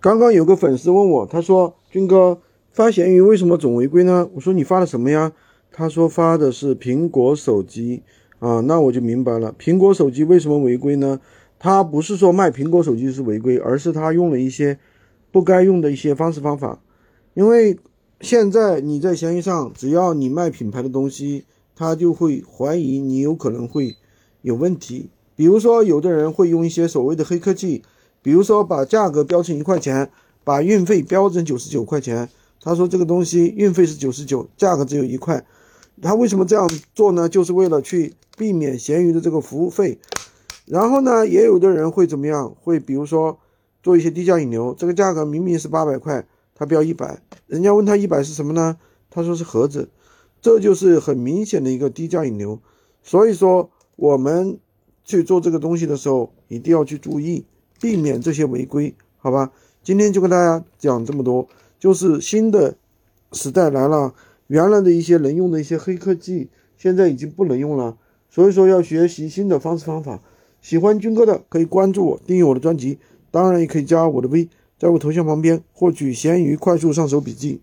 刚刚有个粉丝问我，他说：“军哥发闲鱼为什么总违规呢？”我说：“你发的什么呀？”他说：“发的是苹果手机啊。”那我就明白了，苹果手机为什么违规呢？他不是说卖苹果手机是违规，而是他用了一些不该用的一些方式方法。因为现在你在闲鱼上，只要你卖品牌的东西，他就会怀疑你有可能会有问题。比如说，有的人会用一些所谓的黑科技。比如说，把价格标成一块钱，把运费标成九十九块钱。他说这个东西运费是九十九，价格只有一块。他为什么这样做呢？就是为了去避免闲鱼的这个服务费。然后呢，也有的人会怎么样？会比如说做一些低价引流，这个价格明明是八百块，他标一百，人家问他一百是什么呢？他说是盒子，这就是很明显的一个低价引流。所以说，我们去做这个东西的时候，一定要去注意。避免这些违规，好吧？今天就跟大家讲这么多，就是新的时代来了，原来的一些能用的一些黑科技，现在已经不能用了，所以说要学习新的方式方法。喜欢军哥的可以关注我，订阅我的专辑，当然也可以加我的微，在我头像旁边获取闲鱼快速上手笔记。